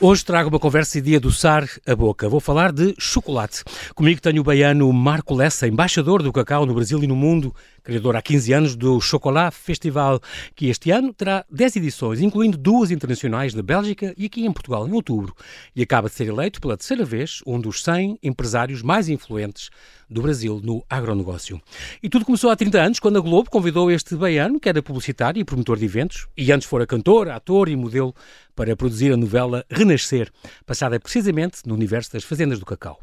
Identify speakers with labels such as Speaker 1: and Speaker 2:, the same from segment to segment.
Speaker 1: Hoje trago uma conversa de adoçar a boca. Vou falar de chocolate. Comigo tenho o baiano Marco Lessa, embaixador do cacau no Brasil e no mundo, criador há 15 anos do Chocolat Festival, que este ano terá 10 edições, incluindo duas internacionais na Bélgica e aqui em Portugal, em outubro. E acaba de ser eleito pela terceira vez um dos 100 empresários mais influentes do Brasil no agronegócio. E tudo começou há 30 anos, quando a Globo convidou este baiano, que era publicitário e promotor de eventos, e antes fora cantor, ator e modelo, para produzir a novela Renascer, passada precisamente no universo das fazendas do cacau.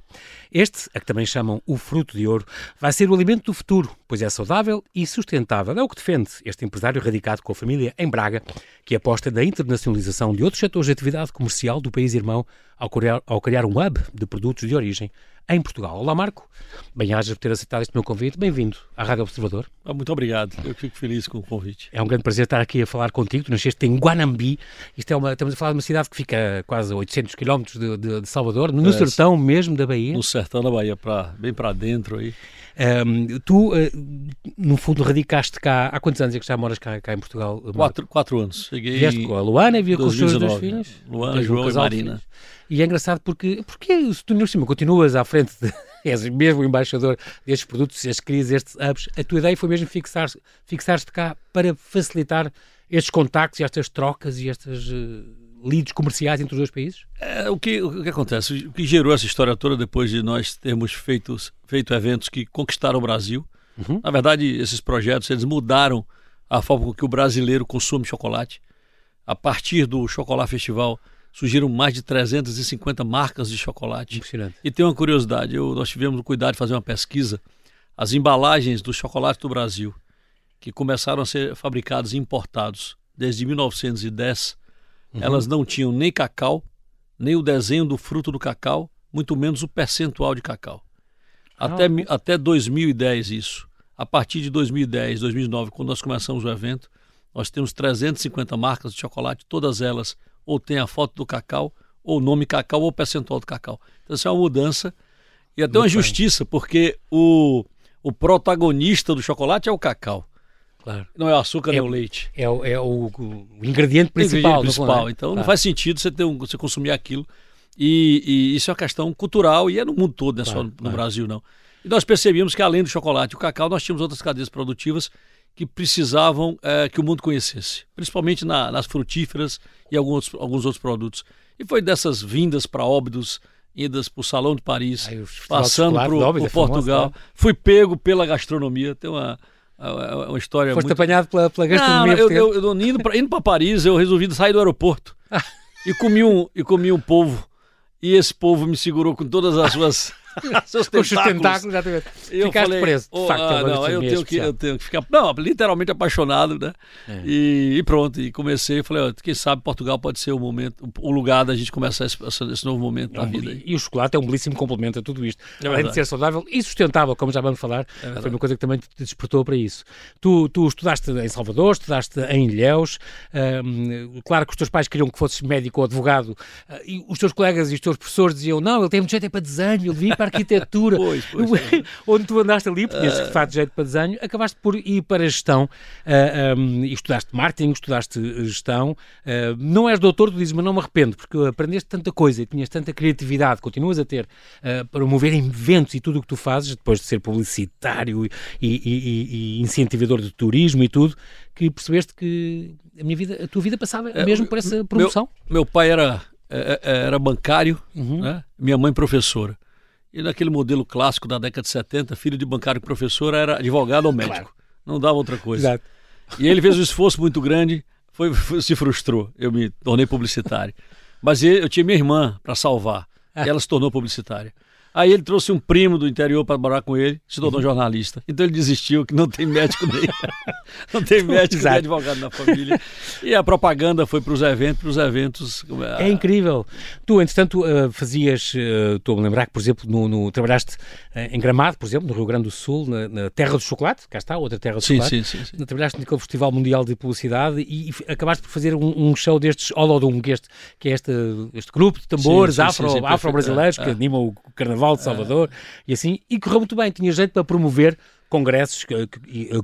Speaker 1: Este, a que também chamam o fruto de ouro, vai ser o alimento do futuro, pois é saudável e sustentável. É o que defende este empresário radicado com a família em Braga, que aposta na internacionalização de outros setores de atividade comercial do país irmão ao criar, ao criar um hub de produtos de origem em Portugal. Olá, Marco. Bem-ajas por ter aceitado este meu convite. Bem-vindo à Rádio Observador.
Speaker 2: Ah, muito obrigado. Eu fico feliz com o convite.
Speaker 1: É um grande prazer estar aqui a falar contigo. Tu nasceste em Guanambi. Isto é uma, estamos a falar de uma cidade que fica quase a 800 km de, de, de Salvador, no é, sertão mesmo da Bahia.
Speaker 2: No sertão da Bahia, pra, bem para dentro aí.
Speaker 1: Um, tu, uh, no fundo, radicaste cá. Há quantos anos é que já moras cá, cá em Portugal?
Speaker 2: Quatro, quatro anos.
Speaker 1: Cheguei Vieste com a Luana e via com os seus dois filhos?
Speaker 2: Luana, João e Marina.
Speaker 1: E é engraçado porque, porque se tu, no cima, continuas à frente, de, és mesmo embaixador destes produtos, estes crises, estes hubs, a tua ideia foi mesmo fixar-te fixar cá para facilitar estes contactos e estas trocas e estas. Uh, leads comerciais entre os dois países?
Speaker 2: É, o, que, o que acontece? O que gerou essa história toda depois de nós termos feito, feito eventos que conquistaram o Brasil. Uhum. Na verdade, esses projetos eles mudaram a forma com que o brasileiro consome chocolate. A partir do Chocolate Festival surgiram mais de 350 marcas de chocolate. E tem uma curiosidade, eu, nós tivemos o cuidado de fazer uma pesquisa. As embalagens do chocolate do Brasil, que começaram a ser fabricados e importados desde 1910, Uhum. Elas não tinham nem cacau, nem o desenho do fruto do cacau, muito menos o percentual de cacau. Até, até 2010 isso. A partir de 2010, 2009, quando nós começamos o evento, nós temos 350 marcas de chocolate, todas elas ou tem a foto do cacau, ou o nome cacau, ou o percentual do cacau. Então isso é uma mudança e até uma justiça, porque o, o protagonista do chocolate é o cacau. Claro. Não é o açúcar é, nem o leite.
Speaker 1: É, o, é o, o ingrediente principal.
Speaker 2: Ingrediente principal. Então claro. não faz sentido você, ter um, você consumir aquilo. E, e, isso é uma questão cultural e é no mundo todo, não é claro, só no Brasil, não. E nós percebíamos que além do chocolate e o cacau, nós tínhamos outras cadeias produtivas que precisavam é, que o mundo conhecesse, principalmente na, nas frutíferas e alguns, alguns outros produtos. E foi dessas vindas para Óbidos, idas para o Salão de Paris, passando por, é Portugal. Famoso, Fui pego pela gastronomia. Tem uma, é, é uma história
Speaker 1: Foste
Speaker 2: muito...
Speaker 1: apanhado pela, pela gastronomia?
Speaker 2: Não, eu, eu, eu, indo para indo Paris, eu resolvi sair do aeroporto e comi um, e comi um polvo. E esse povo me segurou com todas as suas seus tentáculos. Os tentáculos,
Speaker 1: exatamente. Eu Ficaste falei, preso.
Speaker 2: De facto, ah, não, eu tenho, que, eu tenho que ficar, não, literalmente apaixonado, né? É. E, e, pronto, e comecei, falei, ó, quem sabe Portugal pode ser o momento, o lugar da gente começar esse, esse novo momento é um, da vida.
Speaker 1: E, e o chocolate é um belíssimo complemento a tudo isto. É Além de ser saudável e sustentável, como já vamos falar, é foi uma coisa que também te despertou para isso. Tu, tu estudaste em Salvador, estudaste em Ilhéus, hum, claro que os teus pais queriam que fosses médico ou advogado, uh, e os teus colegas e os teus professores diziam, não, ele tem muito jeito é para desenho, ele devia para arquitetura. pois, pois, onde tu andaste ali, porque tinhas uh... de fato jeito para desenho, acabaste por ir para a gestão uh, um, e estudaste marketing, estudaste gestão. Uh, não és doutor, tu dizes, mas não me arrependo, porque aprendeste tanta coisa e tinhas tanta criatividade, continuas a ter uh, para mover eventos e tudo o que tu fazes, depois de ser publicitário e, e, e, e incentivador de turismo e tudo, que percebeste que a minha vida, a tua vida passava é, mesmo por essa promoção?
Speaker 2: Meu, meu pai era, é, é, era bancário, uhum. né? minha mãe professora. E naquele modelo clássico da década de 70, filho de bancário e professor era advogado ou médico. Claro. Não dava outra coisa. Exato. E ele fez um esforço muito grande, foi, foi, se frustrou. Eu me tornei publicitário. Mas eu tinha minha irmã para salvar. E ela se tornou publicitária. Aí ele trouxe um primo do interior para morar com ele, se tornou uhum. jornalista. Então ele desistiu, que não tem médico nem, não tem médico nem advogado na família. E a propaganda foi para os eventos, para os eventos.
Speaker 1: É incrível. Tu, entretanto, uh, fazias, uh, estou a lembrar que, por exemplo, no, no trabalhaste uh, em Gramado, por exemplo, no Rio Grande do Sul, na, na Terra do Chocolate, cá está, outra Terra do sim, Chocolate. Sim, sim, sim. Trabalhaste naquele Festival Mundial de Publicidade e, e acabaste por fazer um, um show destes Olodum, que, este, que é este, este grupo de tambores afro-brasileiros afro que é. anima o Carnaval de Salvador, e assim, e correu muito bem, tinha jeito para promover congressos,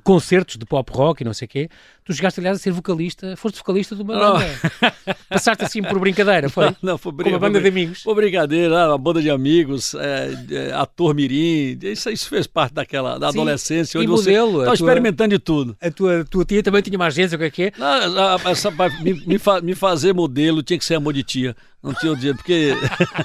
Speaker 1: concertos de pop rock e não sei o quê. Tu chegaste, aliás, a ser vocalista, foste vocalista de uma banda. Passaste assim por brincadeira, foi? Não,
Speaker 2: não foi
Speaker 1: brincadeira. uma banda de amigos.
Speaker 2: Foi brincadeira, uma banda de amigos, é, é, ator mirim, isso, isso fez parte daquela da Sim, adolescência, onde modelo, você estava experimentando de tudo.
Speaker 1: A tua, tua tia também tinha uma agência, o que é que é?
Speaker 2: Não, essa, me, me, fa, me fazer modelo tinha que ser amor de tia. Não tinha o dinheiro, porque.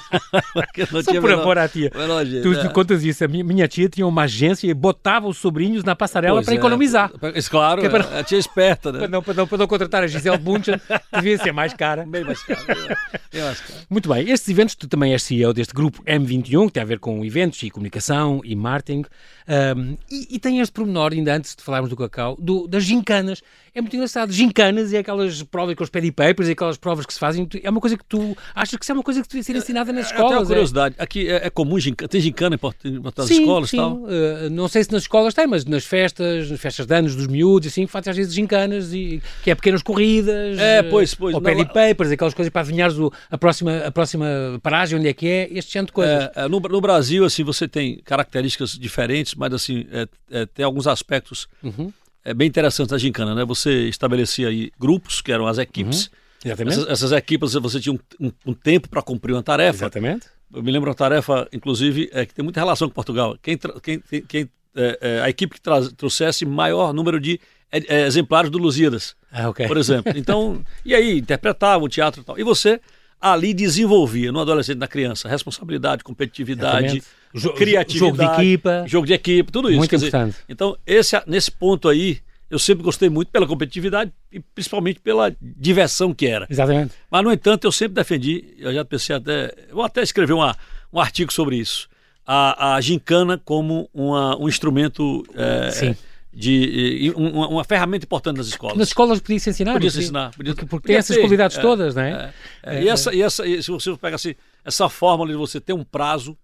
Speaker 1: porque não Só tinha por menor, amor à tia. Jeito, tu, é. contas isso. A minha, minha, tia tinha uma agência e botava os sobrinhos na passarela para é. economizar.
Speaker 2: Claro, é para... a tia esperta, né?
Speaker 1: Para não, para, não, para não contratar a Gisele Bunchen, devia ser mais cara.
Speaker 2: Bem mais cara. Bem mais
Speaker 1: cara. Muito bem. Estes eventos, tu também és CEO deste grupo M21, que tem a ver com eventos e comunicação e marketing. Um, e, e, tem este pormenor, ainda antes de falarmos do cacau, do, das gincanas. É muito engraçado. Gincanas e aquelas provas com os paddy papers e aquelas provas que se fazem. É uma coisa que tu achas que isso é uma coisa que devia ser ensinada nas escolas.
Speaker 2: Até uma curiosidade. É? Aqui é, é comum, gincana, tem gincana em as escolas
Speaker 1: sim.
Speaker 2: tal?
Speaker 1: Uh, não sei se nas escolas tem, mas nas festas, nas festas de anos dos miúdos, assim, fazem às vezes gincanas, e, que é pequenas corridas.
Speaker 2: É, pois, pois.
Speaker 1: Ou paddy papers, aquelas coisas para adivinhares a, próxima, a próxima paragem, onde é que é, este tipo de coisas.
Speaker 2: É, no, no Brasil, assim, você tem características diferentes, mas assim, é, é, tem alguns aspectos uhum. É, bem interessantes da gincana, né? Você estabelecia aí grupos, que eram as equipes. Uhum.
Speaker 1: Exatamente.
Speaker 2: Essas, essas, equipes, você tinha um, um, um tempo para cumprir uma tarefa.
Speaker 1: Exatamente.
Speaker 2: Eu me lembro uma tarefa, inclusive, é, que tem muita relação com Portugal. Quem, quem, quem é, é, a equipe que traz, trouxesse maior número de é, é, exemplares do Lusíadas,
Speaker 1: ah, okay.
Speaker 2: por exemplo. Então, e aí, interpretava o teatro e tal. E você ali desenvolvia no adolescente, na criança, responsabilidade, competitividade, jo criatividade,
Speaker 1: jogo de equipa,
Speaker 2: jogo de equipe, tudo isso.
Speaker 1: Muito importante.
Speaker 2: Dizer, então, esse, nesse ponto aí, eu sempre gostei muito pela competitividade e principalmente pela diversão que era.
Speaker 1: Exatamente.
Speaker 2: Mas, no entanto, eu sempre defendi, eu já pensei até, vou até escrever uma, um artigo sobre isso, a, a gincana como uma, um instrumento é,
Speaker 1: Sim
Speaker 2: de uma, uma, ferramenta importante nas escolas.
Speaker 1: Nas escolas podia-se ensinar?
Speaker 2: Podia se ensinar.
Speaker 1: Podia, porque, porque podia tem essas ter, qualidades é, todas, não é?
Speaker 2: é, é? e, essa, e, essa, e se você pega assim, essa fórmula de você ter um prazo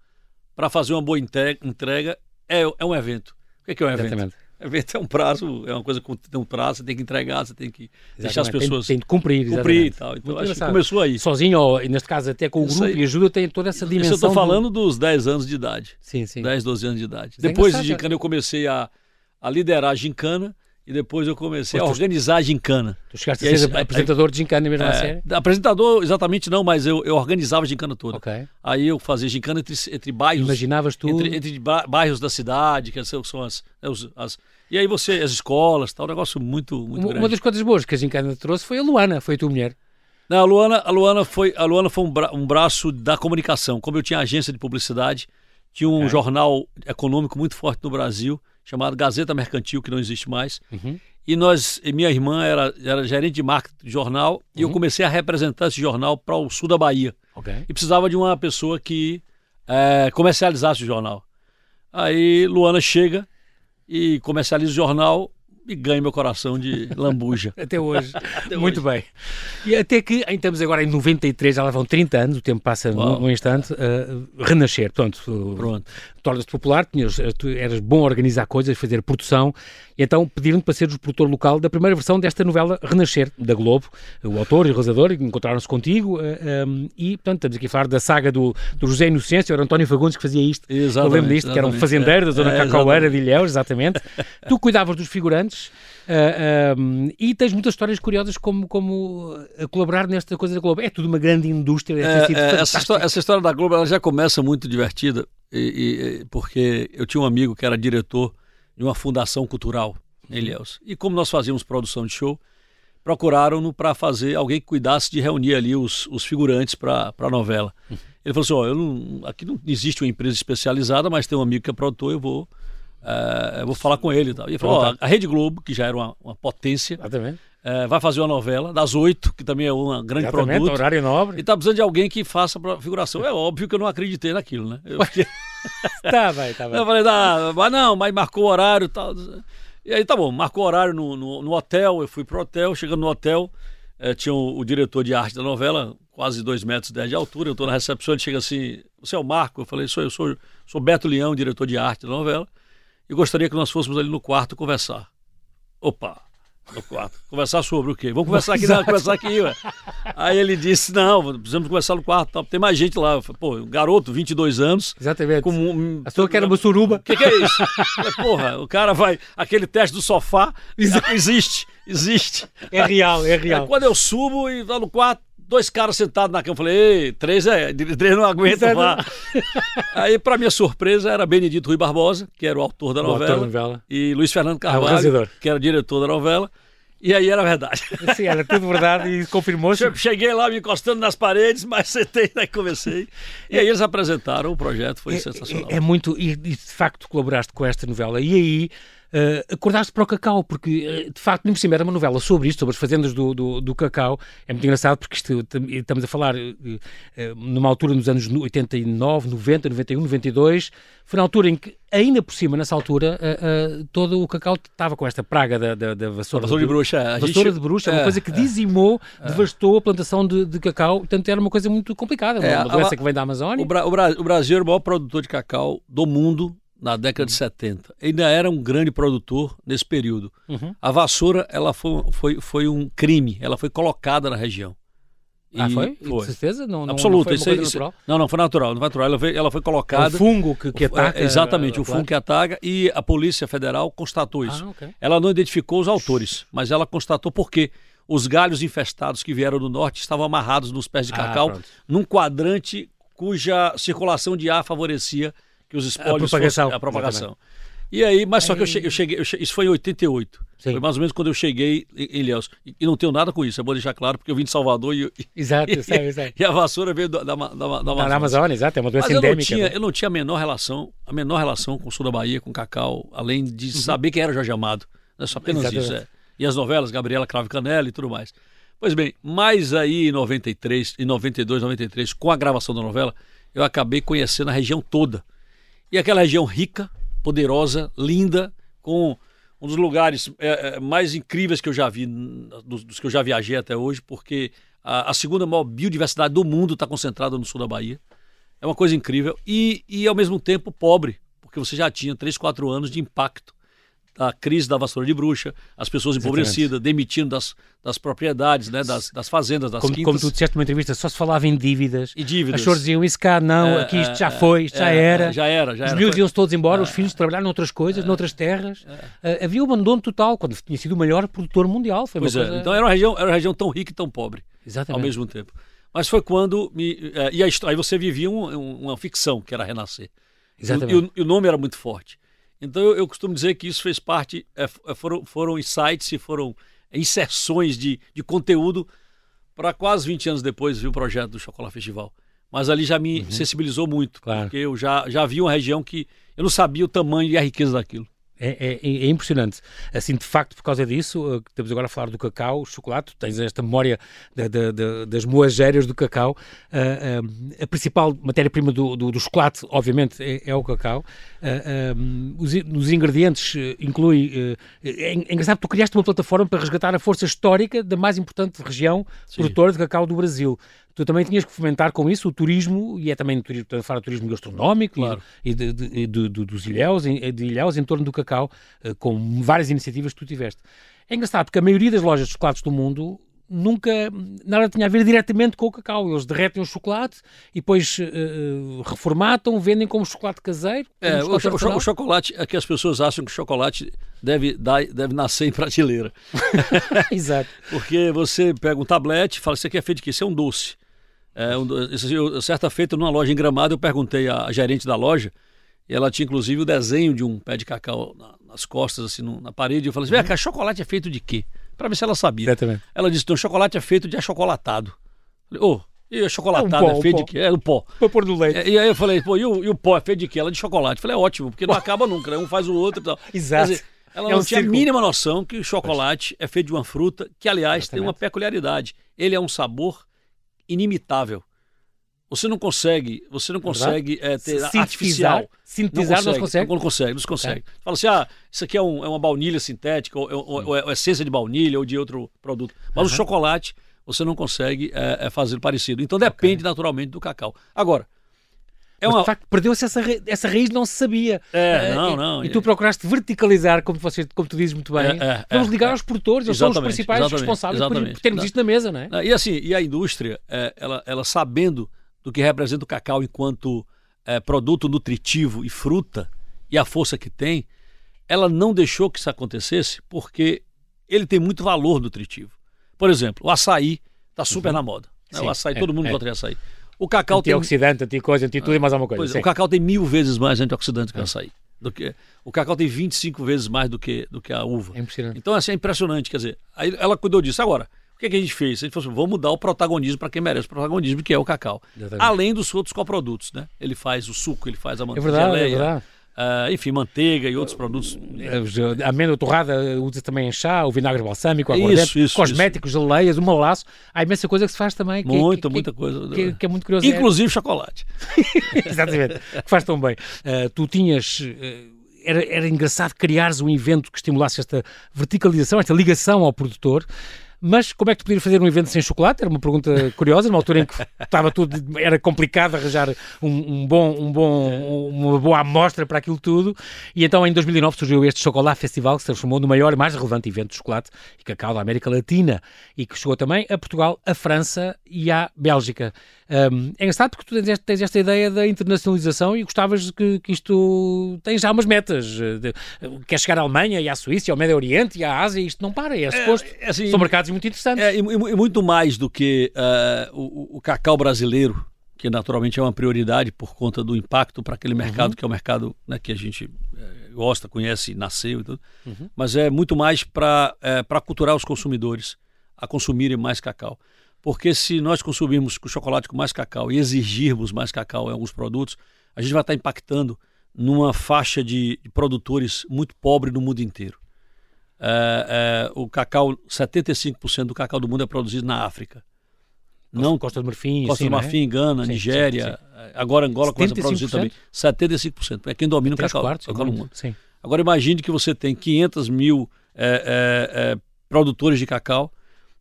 Speaker 2: para fazer uma boa entrega, é, é um evento. O que é, que é um evento? Exatamente. Evento é um prazo, é uma coisa que tem um prazo, você tem que entregar, você tem que Exatamente. deixar as pessoas.
Speaker 1: Tem, tem de cumprir,
Speaker 2: cumprir e tal. Então, acho que começou aí.
Speaker 1: Sozinho, ou, neste caso até com o grupo e ajuda, tem toda essa dimensão. Isso
Speaker 2: eu estou falando do... dos 10 anos de idade.
Speaker 1: Sim, sim.
Speaker 2: 10, 12 anos de idade. É Depois de quando eu comecei a a liderar a gincana e depois eu comecei Pô, a organizar a gincana.
Speaker 1: Tu chegaste a ser apresentador de gincana mesmo é, na série?
Speaker 2: Apresentador, exatamente não, mas eu, eu organizava a gincana toda.
Speaker 1: Okay.
Speaker 2: Aí eu fazia gincana entre, entre bairros.
Speaker 1: Imaginavas tu?
Speaker 2: Entre, entre bairros da cidade, que são as, né, as, E aí você, as escolas, tal, um negócio muito, muito uma, grande.
Speaker 1: Uma das coisas boas que a gincana trouxe foi a Luana, foi a tua mulher.
Speaker 2: Não, a Luana, a Luana foi, a Luana foi um, bra, um braço da comunicação. Como eu tinha agência de publicidade, tinha um jornal econômico muito forte no Brasil, chamado Gazeta Mercantil, que não existe mais. Uhum. E nós, e minha irmã era, era gerente de marketing de jornal, uhum. e eu uhum. comecei a representar esse jornal para o sul da Bahia.
Speaker 1: Okay.
Speaker 2: E precisava de uma pessoa que é, comercializasse o jornal. Aí Luana chega e comercializa o jornal e ganha meu coração de lambuja.
Speaker 1: até hoje. até Muito hoje. bem. E até que, estamos agora em 93, já lá vão 30 anos, o tempo passa num instante, uh, renascer. Portanto, Pronto. Tornas-te popular, tinhas, eh, tu eras bom a organizar coisas, fazer produção, e então pediram-te para seres o produtor local da primeira versão desta novela Renascer, da Globo. O autor e o realizador encontraram-se contigo, uh, eh, um, e, portanto, estamos aqui a falar da saga do, do José Inocêncio, era António Fagundes que fazia isto.
Speaker 2: Exatamente,
Speaker 1: Eu lembro disto, que era um fazendeiro da zona é, Cacaueira de Ilhéus, exatamente. tu cuidavas dos figurantes, Uh, ah, um, e tens muitas histórias curiosas como, como a colaborar nesta coisa da Globo. É tudo uma grande indústria.
Speaker 2: É, é, essa, história, essa, história, da Globo ela já começa muito divertida, e, e, porque eu tinha um amigo que era diretor de uma fundação cultural em Ilhéus. E como nós fazíamos produção de show, procuraram-no para fazer alguém que cuidasse de reunir ali os, os figurantes para a novela. Ele falou assim: oh, eu não, aqui não existe uma empresa especializada, mas tem um amigo que é produtor, eu vou Uh, eu vou falar com ele e tal. E ele falou: ó, a Rede Globo, que já era uma, uma potência, uh, vai fazer uma novela das oito, que também é um grande Exatamente, produto.
Speaker 1: horário nobre.
Speaker 2: E está precisando de alguém que faça a figuração. É óbvio que eu não acreditei naquilo, né? Eu,
Speaker 1: tá, vai, tá, vai.
Speaker 2: Eu falei: ah, mas não, mas marcou o horário e tal. E aí tá bom, marcou o horário no, no, no hotel, eu fui pro hotel, chegando no hotel, eh, tinha o, o, diretor de arte da novela, quase dois metros e dez de altura, eu estou na recepção, ele chega assim, você é o Marco? Eu falei, sou eu, sou, sou Beto Leão, diretor de arte da novela e gostaria que nós fôssemos ali no quarto conversar. Opa, no quarto. Conversar sobre o quê? Vamos conversar aqui, não, conversar aqui, ué. Aí ele disse, não, precisamos conversar no quarto, tem mais gente lá. Falei, Pô, um garoto, 22 anos.
Speaker 1: Exatamente.
Speaker 2: Com um,
Speaker 1: A sua que era uma suruba.
Speaker 2: O que, que é isso? Falei, Porra, o cara vai. Aquele teste do sofá existe, existe.
Speaker 1: É real, é
Speaker 2: Aí
Speaker 1: real.
Speaker 2: quando eu subo e lá no quarto, dois caras sentados na cama, eu falei, ei, três é, três não aguenta,
Speaker 1: Exato.
Speaker 2: vá. Aí, pra minha surpresa, era Benedito Rui Barbosa, que era o autor da
Speaker 1: O autor
Speaker 2: novela,
Speaker 1: novela.
Speaker 2: e Luiz Fernando Carvalho,
Speaker 1: realizador.
Speaker 2: que era o diretor da novela. E aí era verdade.
Speaker 1: Sim, era tudo verdade e confirmou-se.
Speaker 2: Che- Cheguei lá me encostando nas paredes, mas sentei e comecei. E aí eles apresentaram o projeto, foi sensacional.
Speaker 1: É, é muito, e, e de facto colaboraste com esta novela. E aí eh, acordaste para o cacau, porque eh, de facto, por cima era uma novela sobre isto, sobre as fazendas do, do, do cacau. É muito engraçado porque isto, tam- estamos a falar eh, numa altura nos anos 89, 90, 91, 92. Foi na altura em que, ainda por cima, nessa altura, eh, todo o cacau estava com esta praga da, da, da vassoura,
Speaker 2: Vassoura de bruxa. A
Speaker 1: vassoura
Speaker 2: gente-
Speaker 1: de bruxa, uma
Speaker 2: é,
Speaker 1: coisa que dizimou, devastou a plantação de, de cacau, portanto era uma coisa muito complicada, uma,
Speaker 2: É,
Speaker 1: uma doença
Speaker 2: a-
Speaker 1: que vem da Amazónia.
Speaker 2: O, Bra- o Bra- o Brasil era o maior produtor de cacau do mundo na década de 70. Ainda era um grande produtor nesse período.
Speaker 1: Uhum.
Speaker 2: A vassoura ela foi, foi, foi um crime, ela foi colocada na região.
Speaker 1: Ah,
Speaker 2: E-
Speaker 1: foi?
Speaker 2: Foi.
Speaker 1: De certeza? Não, não,
Speaker 2: Absoluta.
Speaker 1: não foi
Speaker 2: isso,
Speaker 1: coisa
Speaker 2: isso-
Speaker 1: natural?
Speaker 2: não, não, foi natural. Não foi natural. Ela, veio- ela foi
Speaker 1: É o
Speaker 2: colocada.
Speaker 1: fungo que, que ataca.
Speaker 2: É, exatamente, o fungo que ataca e a Polícia Federal constatou isso.
Speaker 1: Ah, ok.
Speaker 2: Ela não identificou os autores, mas ela constatou por quê. Os galhos infestados que vieram do norte estavam amarrados nos pés de
Speaker 1: Ah,
Speaker 2: cacau,
Speaker 1: pronto.
Speaker 2: num quadrante cuja circulação de ar favorecia que os espólios
Speaker 1: propagação,
Speaker 2: fossem a propagação. E aí, mas só que eu cheguei, eu cheguei, eu cheguei- isso foi em 88.
Speaker 1: Sim.
Speaker 2: Foi mais ou menos quando eu cheguei em em Ilhéus. E, e não tenho nada com isso, é bom deixar claro, porque eu vim de Salvador e, e,
Speaker 1: Exato, sei.
Speaker 2: e a vassoura veio da, da, da, da, da Amazônia.
Speaker 1: na Amazônia, exato, é uma doença
Speaker 2: Mas eu não,
Speaker 1: endêmica.
Speaker 2: tinha,
Speaker 1: né?
Speaker 2: eu não tinha a menor relação, a menor relação com o sul da Bahia, com cacau, além de saber quem era Jorge Amado. É só apenas isso.
Speaker 1: Exatamente.
Speaker 2: É. E as novelas, Gabriela Cravo Canela e tudo mais. Pois bem, mais aí em 93, em 92, 93, com a gravação da novela, eu acabei conhecendo a região toda. E aquela região rica, poderosa, linda, com um dos lugares é, é, mais incríveis que eu já vi, dos, dos que eu já viajei até hoje, porque a, a segunda maior biodiversidade do mundo está concentrada no sul da Bahia. É uma coisa incrível. E, e ao mesmo tempo pobre, porque você já tinha 3, 4 anos de impacto da crise da vassoura de bruxa, as pessoas empobrecidas, demitindo das, das propriedades, né, das, das fazendas, das
Speaker 1: Como,
Speaker 2: quintas.
Speaker 1: como tu disseste numa entrevista, só se falava em dívidas.
Speaker 2: E dívidas.
Speaker 1: As pessoas diziam isso cá, não,
Speaker 2: É,
Speaker 1: aqui isto
Speaker 2: é,
Speaker 1: já
Speaker 2: é,
Speaker 1: foi, isto já
Speaker 2: é,
Speaker 1: era.
Speaker 2: é, Já era, já
Speaker 1: Os
Speaker 2: era.
Speaker 1: miúdos
Speaker 2: Foi-
Speaker 1: iam-se todos embora, os filhos trabalharam noutras coisas, noutras terras. Ah, havia um abandono total, quando tinha sido o maior produtor mundial. Foi
Speaker 2: Pois é.
Speaker 1: coisa...
Speaker 2: Então era uma, região, era uma região tão rica e tão pobre ao
Speaker 1: Exatamente.
Speaker 2: mesmo tempo. Mas foi quando me. eh, e a histó- aí você vivia um- um- uma ficção, que era Renascer.
Speaker 1: Exatamente.
Speaker 2: E, o, e o nome era muito forte. Então eu, eu costumo dizer que isso fez parte, é, é, foram, foram insights e foram inserções de, de conteúdo para quase 20 anos depois vir o projeto do Chocolate Festival. Mas ali já me sensibilizou muito,
Speaker 1: Uhum. Claro.
Speaker 2: porque eu já, já vi uma região que eu não sabia o tamanho e a riqueza daquilo.
Speaker 1: É, é- é impressionante. Assim, de facto, por causa disso, uh, que estamos agora a falar do cacau, o chocolate, tens esta memória da- da- da- das moageiras do cacau. Uh, um, a principal matéria-prima do, do- do chocolate, obviamente, é, é o cacau. Uh, um, os, os ingredientes uh, inclui. uh, é, é engraçado que tu criaste uma plataforma para resgatar a força histórica da mais importante região produtora de cacau do Brasil. Tu também tinhas que fomentar com isso o turismo, e é também turismo, portanto, a falar de turismo gastronómico
Speaker 2: Claro.
Speaker 1: e, e de, de- de- dos ilhéus, em- de ilhéus em torno do cacau, eh, com várias iniciativas que tu tiveste. É engraçado porque a maioria das lojas de chocolates do mundo nunca nada tinha a ver diretamente com o cacau. Eles derretem o chocolate e depois eh, reformatam, vendem como chocolate caseiro. como
Speaker 2: É, o,
Speaker 1: chocolate
Speaker 2: cho- o cho- o chocolate, é que as pessoas acham que o chocolate deve, dar, deve nascer em prateleira.
Speaker 1: Exato.
Speaker 2: Porque você pega um tablete e fala, isso aqui é feito de quê? Isso é um doce. É, um certa feita, numa loja em Gramado, eu perguntei à gerente da loja, e ela tinha inclusive o desenho de um pé de cacau na- nas costas, assim, no- na parede. Eu falei assim, vem cá, chocolate é feito de quê? Para ver se ela sabia.
Speaker 1: Exatamente.
Speaker 2: Ela disse, não, chocolate é feito de achocolatado. Eu Falei, ô, e achocolatado
Speaker 1: É um pó,
Speaker 2: é
Speaker 1: um
Speaker 2: feito
Speaker 1: pó.
Speaker 2: de quê? É do pó.
Speaker 1: Para pôr no leite.
Speaker 2: É, E aí eu falei, pô, e o, e o pó é feito de quê? Ela de chocolate. Eu falei, é ótimo, porque não acaba nunca, né? um faz o outro e tal.
Speaker 1: Exato.
Speaker 2: Dizer, ela
Speaker 1: É
Speaker 2: não
Speaker 1: um
Speaker 2: tinha a mínima noção que o chocolate é feito de uma fruta que, aliás, tem uma
Speaker 1: Exatamente.
Speaker 2: peculiaridade. Ele é um sabor inimitável. Você não consegue, você não consegue é, ter
Speaker 1: Sintetizar-
Speaker 2: artificial.
Speaker 1: sintetizar não se consegue?
Speaker 2: Não, consegue, não se consegue. Fala assim, ah, isso aqui é, um- é uma baunilha sintética, ou, ou- ou é, ou é essência de baunilha, ou de outro produto. Mas o chocolate, você não consegue é, é, fazer parecido. Então depende naturalmente do cacau. Agora,
Speaker 1: É uma... Mas, de facto, perdeu-se essa, ra... essa raiz, não se sabia.
Speaker 2: É, uh, não, não.
Speaker 1: E, e, tu procuraste verticalizar, como, como tu dizes muito bem, é, é, vamos ligar aos produtores, eles são os principais responsáveis por, por termos não. isto na mesa, não é?
Speaker 2: E assim, e a indústria, ela, ela sabendo do que representa o cacau enquanto produto nutritivo e fruta, e a força que tem, ela não deixou que isso acontecesse porque ele tem muito valor nutritivo. Por exemplo, o açaí está super uhum. na moda. Né? Sim, o açaí, é, todo mundo é. gosta de açaí. O cacau
Speaker 1: antioxidante, tem... anticoisa, anti tudo e mais alguma coisa. Pois,
Speaker 2: o cacau tem mil vezes mais antioxidante que o açaí. Do que, o cacau tem 25 vezes mais do que, do que a uva. É impressionante. Então, assim, é impressionante. Quer dizer, aí ela cuidou disso. Agora, o que, é que a gente fez? A gente falou assim, vamos dar o protagonismo para quem merece o protagonismo, que é o cacau. Exatamente. Além dos outros coprodutos, né? Ele faz o suco, ele faz a manteiga, é verdade, é verdade. Uh, enfim, manteiga e outros produtos.
Speaker 1: A amêndoa torrada usa também em chá, o vinagre balsâmico, isso, isso, cosméticos, isso. geleias, uma laço. Há imensa coisa que se faz também. Que,
Speaker 2: muita,
Speaker 1: que,
Speaker 2: muita coisa.
Speaker 1: Que, que, é muito curioso.
Speaker 2: Inclusive chocolate.
Speaker 1: Exatamente. que faz tão bem. Uh, tu tinhas. Uh, era, era engraçado criares um evento que estimulasse esta verticalização, esta ligação ao produtor. Mas como é que tu podias fazer um evento sem chocolate? Era uma pergunta curiosa, numa altura em que estava tudo, era complicado arranjar um, um bom, um bom, uma boa amostra para aquilo tudo. E então em 2009 surgiu este Chocolate Festival, que se transformou no maior e mais relevante evento de chocolate e cacau da América Latina e que chegou também a Portugal, a França e à Bélgica. Um, é engraçado porque tu tens, tens, esta ideia da internacionalização e gostavas que, que isto tem já umas metas. De, quer chegar à Alemanha e à Suíça, e ao Médio Oriente e à Ásia, e isto não para, é, é suposto. É, assim, São mercados muito interessantes.
Speaker 2: É, e, e muito mais do que uh, o, o, cacau brasileiro, que naturalmente é uma prioridade por conta do impacto para aquele mercado, uhum. que é o mercado né, que a gente é, gosta, conhece, nasceu e tudo. Uhum. Mas é muito mais para é, culturar os consumidores a consumirem mais cacau. Porque se nós consumirmos o chocolate com mais cacau e exigirmos mais cacau em alguns produtos, a gente vai estar impactando numa faixa de, produtores muito pobre no mundo inteiro. É, é, o cacau, 75% do cacau do mundo é produzido na África.
Speaker 1: Costa, não Costa do Marfim,
Speaker 2: Costa assim, do Marfim, né? Gana, sim, Nigéria, sim, sim. agora Angola começa a produzir também. 75%. É quem domina o cacau, quartos, cacau no mundo. Agora imagine que você tem 500 mil é, é, é, produtores de cacau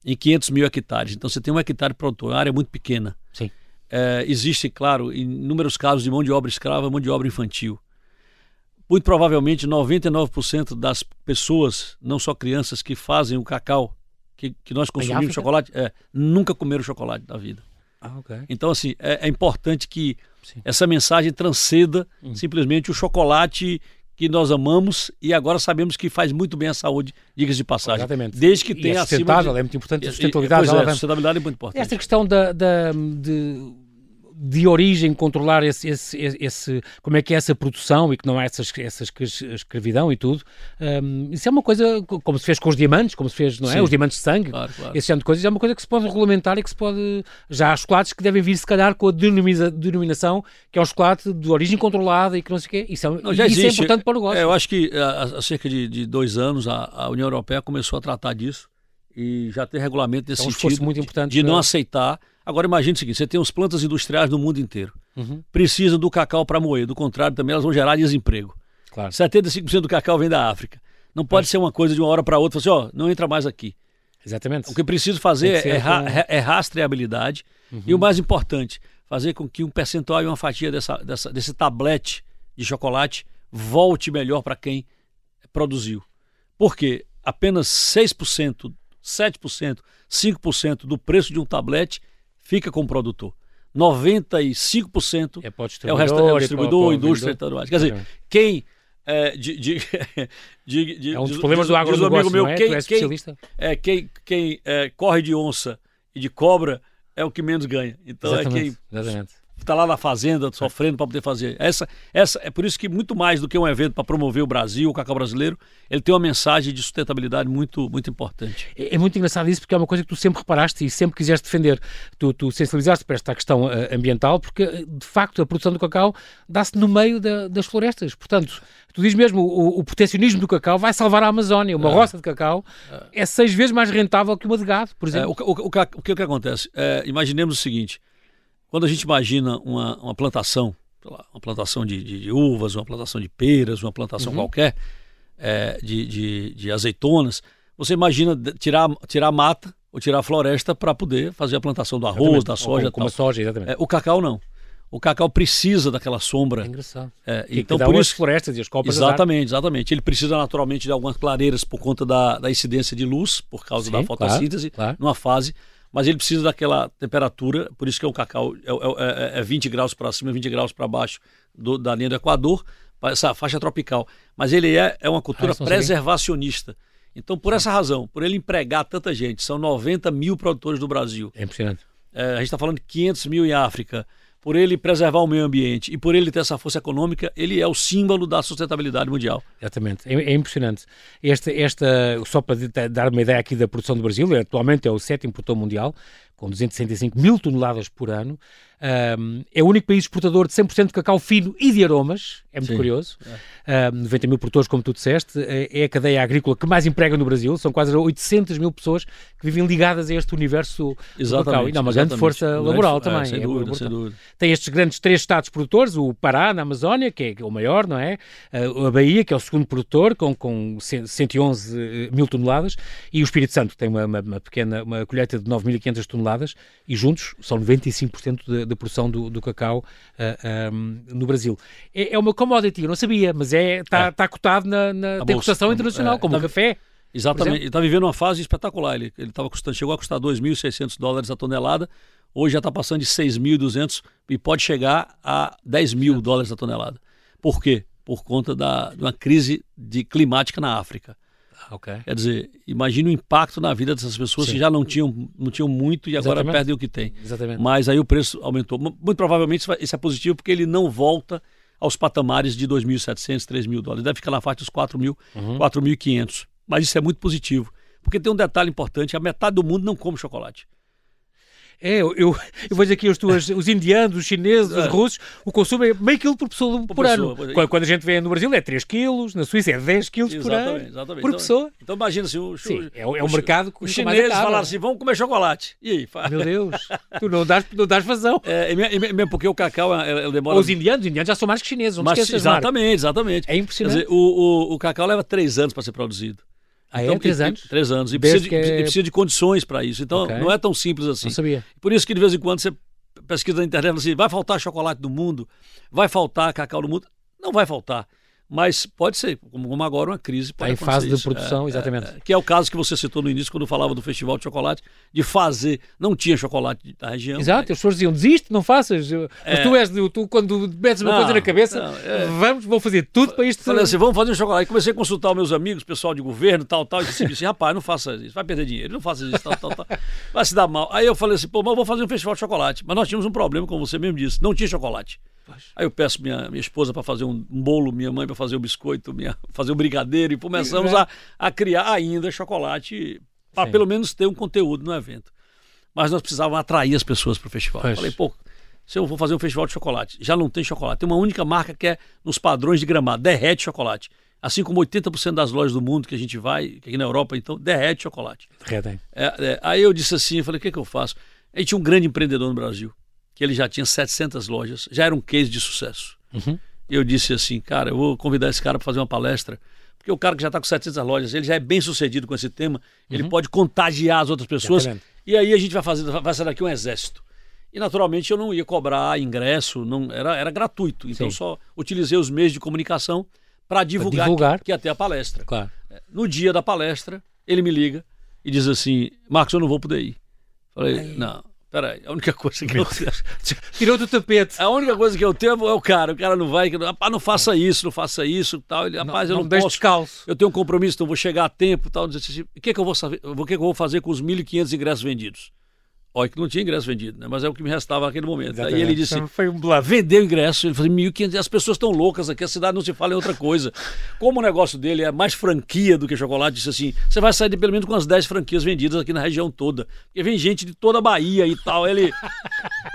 Speaker 2: em 500 mil hectares. Então você tem um hectare produtor, a área é muito pequena.
Speaker 1: Sim.
Speaker 2: É, existe, claro, inúmeros casos de mão de obra escrava, mão de obra infantil. Muito provavelmente 99% das pessoas, não só crianças, que fazem o cacau, que, que nós consumimos chocolate, é, nunca comeram chocolate da vida.
Speaker 1: Ah, okay.
Speaker 2: Então, assim, é, é importante que Sim. essa mensagem transcenda hum. simplesmente o chocolate que nós amamos e agora sabemos que faz muito bem à saúde, diga de passagem.
Speaker 1: Exatamente.
Speaker 2: Desde que tenha
Speaker 1: é sustentável,
Speaker 2: de...
Speaker 1: é muito importante a sustentabilidade.
Speaker 2: Pois é, a sustentabilidade é muito importante.
Speaker 1: Esta questão da, da de de origem controlar esse, esse, esse, como é que é essa produção e que não há essas, essas escravidão e tudo. Um, isso é uma coisa como se fez com os diamantes, como se fez, não é? Sim. Os diamantes de sangue, claro, claro. esse tipo de coisas. É uma coisa que se pode regulamentar e que se pode. Já há chocolates que devem vir, se calhar, com a denominação que é um chocolate de origem controlada e que não sei o quê. Isso é, não, isso é importante para o negócio.
Speaker 2: É, eu acho que há, há cerca de, de, dois anos a, a União Europeia começou a tratar disso e já tem regulamento desse é um sentido
Speaker 1: muito importante
Speaker 2: de, de não aceitar Agora imagine o seguinte: você tem as plantas industriais no mundo inteiro. Uhum. Precisam do cacau para moer. Do contrário, também elas vão gerar desemprego. Claro. 75% do cacau vem da África. Não pode é. ser uma coisa de uma hora para outra, assim, ó, não entra mais aqui.
Speaker 1: Exatamente.
Speaker 2: O que preciso fazer é, ra é, rastreabilidade uhum. e o mais importante, fazer com que um percentual e uma fatia dessa, dessa, desse tablete de chocolate volte melhor para quem produziu. Porque apenas 6%, 7%, 5% do preço de um tablete fica com o produtor. 95%
Speaker 1: é,
Speaker 2: é o resto é o distribuidor, indústria e tudo mais. Quer dizer, quem é, de,
Speaker 1: de, de, é um dos problemas do agronegócio, meu, é? Quem, é
Speaker 2: especialista? Quem, é, quem, quem é, corre de onça e de cobra é o que menos ganha. Então
Speaker 1: exatamente,
Speaker 2: é quem
Speaker 1: exatamente
Speaker 2: está lá na fazenda sofrendo para poder fazer. Essa, essa é por isso que muito mais do que um evento para promover o Brasil, o cacau brasileiro, ele tem uma mensagem de sustentabilidade muito muito importante.
Speaker 1: É, é muito engraçado isso porque é uma coisa que tu sempre reparaste e sempre quiseste defender. Tu, tu sensibilizaste para esta questão uh, ambiental porque de facto a produção do cacau dá-se no meio da, das florestas. Portanto, tu dizes mesmo o, o protecionismo do cacau vai salvar a Amazónia. Uma é. roça de cacau é. é seis vezes mais rentável que uma de gado, por exemplo.
Speaker 2: É, o, o, o, o, que, o que acontece? É, imaginemos o seguinte quando a gente imagina uma, uma plantação, lá, uma plantação de, de, de, uvas, uma plantação de peras, uma plantação uhum. qualquer, é, de, de, de, azeitonas, você imagina tirar, tirar mata ou tirar floresta para poder fazer a plantação do arroz, exatamente. da soja.
Speaker 1: Como, como soja, exatamente.
Speaker 2: É, o cacau não. o cacau precisa daquela sombra.
Speaker 1: É engraçado.
Speaker 2: É, então por isso
Speaker 1: florestas e as copas
Speaker 2: Exatamente, exatamente. Ele precisa naturalmente de algumas clareiras por conta da, da incidência de luz, por causa
Speaker 1: Sim,
Speaker 2: da fotossíntese,
Speaker 1: claro, claro.
Speaker 2: numa fase, mas ele precisa daquela temperatura, por isso que é um cacau, é, é, é 20 graus para cima, 20 graus para baixo do- da linha do Equador, para essa faixa tropical. Mas ele é, é uma cultura
Speaker 1: Ah,
Speaker 2: preservacionista. Então, por essa razão, por ele empregar tanta gente, são 90 mil produtores do Brasil,
Speaker 1: É impressionante.
Speaker 2: é, a gente está falando de 500 mil em África, por ele preservar o meio ambiente e por ele ter essa força econômica, ele é o símbolo da sustentabilidade mundial.
Speaker 1: Exatamente, é, é impressionante. Esta, esta, só para dar uma ideia aqui da produção do Brasil, atualmente é o sétimo produtor mundial, com 265 mil toneladas por ano. Ahm, é o único país exportador de 100% de cacau fino e de aromas, é muito
Speaker 2: Sim.
Speaker 1: curioso. Ahm, 90 mil produtores, como tu disseste, é é a cadeia agrícola que mais emprega no Brasil, são quase 800 mil pessoas que vivem ligadas a este universo do cacau. E dá uma grande
Speaker 2: exatamente.
Speaker 1: força
Speaker 2: Grande-
Speaker 1: laboral
Speaker 2: é,
Speaker 1: também.
Speaker 2: Sem
Speaker 1: é
Speaker 2: dúvida, sem dúvida.
Speaker 1: Tem estes grandes três estados produtores, o Pará, na Amazónia, que é o maior, não é? Uh, A Bahia, que é o segundo produtor, com, com 100 111 mil toneladas, e o Espírito Santo, que tem uma, uma- uma pequena uma colheita de 9.500 toneladas, e juntos são 95% da produção do, do cacau uh, um, no Brasil. É, é uma commodity, eu não sabia, mas está é, tá,
Speaker 2: É.
Speaker 1: tá cotado na, na tem cotação
Speaker 2: é,
Speaker 1: internacional, como
Speaker 2: tá-
Speaker 1: o café.
Speaker 2: Exatamente. Ele está vivendo uma fase espetacular. Ele, ele tava custando, chegou a custar 2.600 dólares a tonelada. Hoje já está passando de 6.200 e pode chegar a 10 mil dólares a tonelada. Por quê? Por conta da, de uma crise de climática na África.
Speaker 1: Ah, ok.
Speaker 2: Quer dizer, imagine o impacto na vida dessas pessoas
Speaker 1: Sim.
Speaker 2: que já não tinham, não tinham muito e agora
Speaker 1: Exatamente.
Speaker 2: perdem o que têm.
Speaker 1: Exatamente.
Speaker 2: Mas aí o preço aumentou. Mu- Muito provavelmente isso é positivo porque ele não volta aos patamares de 2.700, 3.000 dólares. Deve ficar na faixa dos 4.000,
Speaker 1: Uhum.
Speaker 2: 4.500. Mas isso é muito positivo. Porque tem um detalhe importante: a metade do mundo não come chocolate.
Speaker 1: É, eu, eu, eu vejo aqui os, tuas, os indianos, os chineses, os
Speaker 2: É.
Speaker 1: russos, o consumo é meio quilo por pessoa por,
Speaker 2: pessoa,
Speaker 1: ano.
Speaker 2: é.
Speaker 1: Quando, a gente vê no Brasil é 3 quilos, na Suíça é 10 quilos por ano.
Speaker 2: Exatamente.
Speaker 1: Por
Speaker 2: Então-
Speaker 1: pessoa.
Speaker 2: Então imagina assim, o,
Speaker 1: Sim, é, o- é um mercado que
Speaker 2: Os chineses falaram assim: vamos comer chocolate. E aí?
Speaker 1: Meu Deus, tu não dás, não dás vazão.
Speaker 2: É, me- me- mesmo porque o cacau ele, ele demora.
Speaker 1: Ou os indianos, os indianos já são mais que chineses, não
Speaker 2: Mas- exatamente, exatamente.
Speaker 1: É impressionante.
Speaker 2: Dizer, o, o, o cacau leva três anos para ser produzido.
Speaker 1: Ah, é? Três
Speaker 2: e- e-
Speaker 1: anos?
Speaker 2: Três anos. E precisa de,
Speaker 1: é-
Speaker 2: e precisa de condições para isso. Então
Speaker 1: Ok.
Speaker 2: não é tão simples assim.
Speaker 1: Não sabia.
Speaker 2: Por isso que de vez em quando você pesquisa na internet assim, vai faltar chocolate do mundo? Vai faltar cacau do mundo? Não vai faltar. Mas pode ser, como agora uma crise pode
Speaker 1: Está em fase de
Speaker 2: isso.
Speaker 1: produção,
Speaker 2: É,
Speaker 1: exatamente.
Speaker 2: é, que é o caso que você citou no início, quando falava do Festival de Chocolate, de fazer. Não tinha chocolate da região.
Speaker 1: Exato, as pessoas diziam, desiste, não faças. Mas
Speaker 2: É.
Speaker 1: tu és, tu quando metes uma
Speaker 2: Não,
Speaker 1: coisa na cabeça,
Speaker 2: não, é.
Speaker 1: vamos, vou fazer tudo para isto.
Speaker 2: Falei assim, vamos fazer um chocolate. Comecei a consultar os meus amigos, pessoal de governo, tal, tal, e disse assim, rapaz, não faça isso, vai perder dinheiro, não faça isso, tal, tal, tal. Vai se dar mal. Aí eu falei assim, pô, mas vou fazer um festival de chocolate. Mas nós tínhamos um problema, como você mesmo disse, não tinha chocolate. Aí eu peço minha, minha esposa para fazer um bolo, minha mãe para fazer o biscoito, minha, fazer o brigadeiro, e começamos a, a criar ainda chocolate para pelo menos ter um conteúdo no evento. Mas nós precisávamos atrair as pessoas para o festival. Falei, pô, se eu vou fazer um festival de chocolate, já não tem chocolate. Tem uma única marca que é nos padrões de gramado, derrete chocolate. Assim como 80% das lojas do mundo que a gente vai, aqui na Europa, então, derrete chocolate.
Speaker 1: Derretem.
Speaker 2: É, é, aí eu disse assim, eu falei, o que, que eu faço? Aí tinha um grande empreendedor no Brasil, que ele já tinha 700 lojas, já era um case de sucesso.
Speaker 1: Uhum.
Speaker 2: Eu disse assim, cara, eu vou convidar esse cara para fazer uma palestra, porque o cara que já está com 700 lojas, ele já é bem sucedido com esse tema, ele pode contagiar as outras pessoas,
Speaker 1: Exatamente.
Speaker 2: e aí a gente vai fazer, vai ser daqui um exército. E naturalmente eu não ia cobrar ingresso, não era, era gratuito. Então
Speaker 1: Sim.
Speaker 2: só utilizei os meios de comunicação para divulgar,
Speaker 1: divulgar.
Speaker 2: Que, que ia ter a palestra.
Speaker 1: Claro.
Speaker 2: No dia da palestra, ele me liga e diz assim: Marcos, eu não vou poder ir. Falei, não, peraí, a única coisa que eu.
Speaker 1: Tirou do tapete.
Speaker 2: A única coisa que eu tenho é o cara. O cara não vai. Rapaz, não faça isso, não faça isso tal. Ele, rapaz, eu
Speaker 1: não
Speaker 2: não, posso.
Speaker 1: descalço.
Speaker 2: Eu tenho um compromisso, então vou chegar a tempo tal. O que, é que eu vou? O que, é que eu vou fazer com os 1.500 ingressos vendidos? Olha, que não tinha ingresso vendido, né? Mas é o que me restava naquele momento. Aí ele disse.
Speaker 1: Então, Foi.
Speaker 2: Vendeu ingresso, ele falou 1.500, as pessoas estão loucas aqui, a cidade não se fala em outra coisa. Como o negócio dele é mais franquia do que chocolate, disse assim: você vai sair de pelo menos com umas 10 franquias vendidas aqui na região toda. Porque vem gente de toda a Bahia e tal. Ele.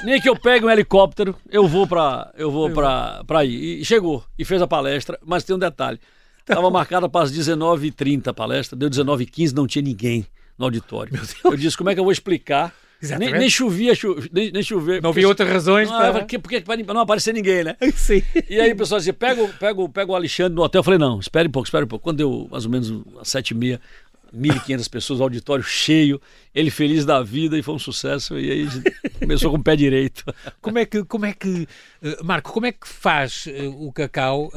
Speaker 2: Nem que eu pegue um helicóptero, eu vou pra, eu vou pra, pra ir. E chegou e fez a palestra, mas tem um detalhe. Estava marcada para as 19h30 a palestra, deu 19h15, não tinha ninguém no auditório. Eu disse: como é que eu vou explicar? Nem,
Speaker 1: Exatamente.
Speaker 2: nem chovia, nem, nem chover.
Speaker 1: Não havia outras razões
Speaker 2: Não,
Speaker 1: para...
Speaker 2: porque, porque para não aparecer ninguém, né?
Speaker 1: Sim.
Speaker 2: E aí o pessoal dizia, pega, o- pega, pega o Alexandre no hotel. Eu falei, não, espere um pouco, espere um pouco. Quando deu mais ou menos às sete e meia, 1.500 pessoas, auditório cheio. Ele feliz da vida e foi um sucesso. E aí começou com o pé direito.
Speaker 1: Como é que, como é que eh, Marco, como é que faz eh, o cacau?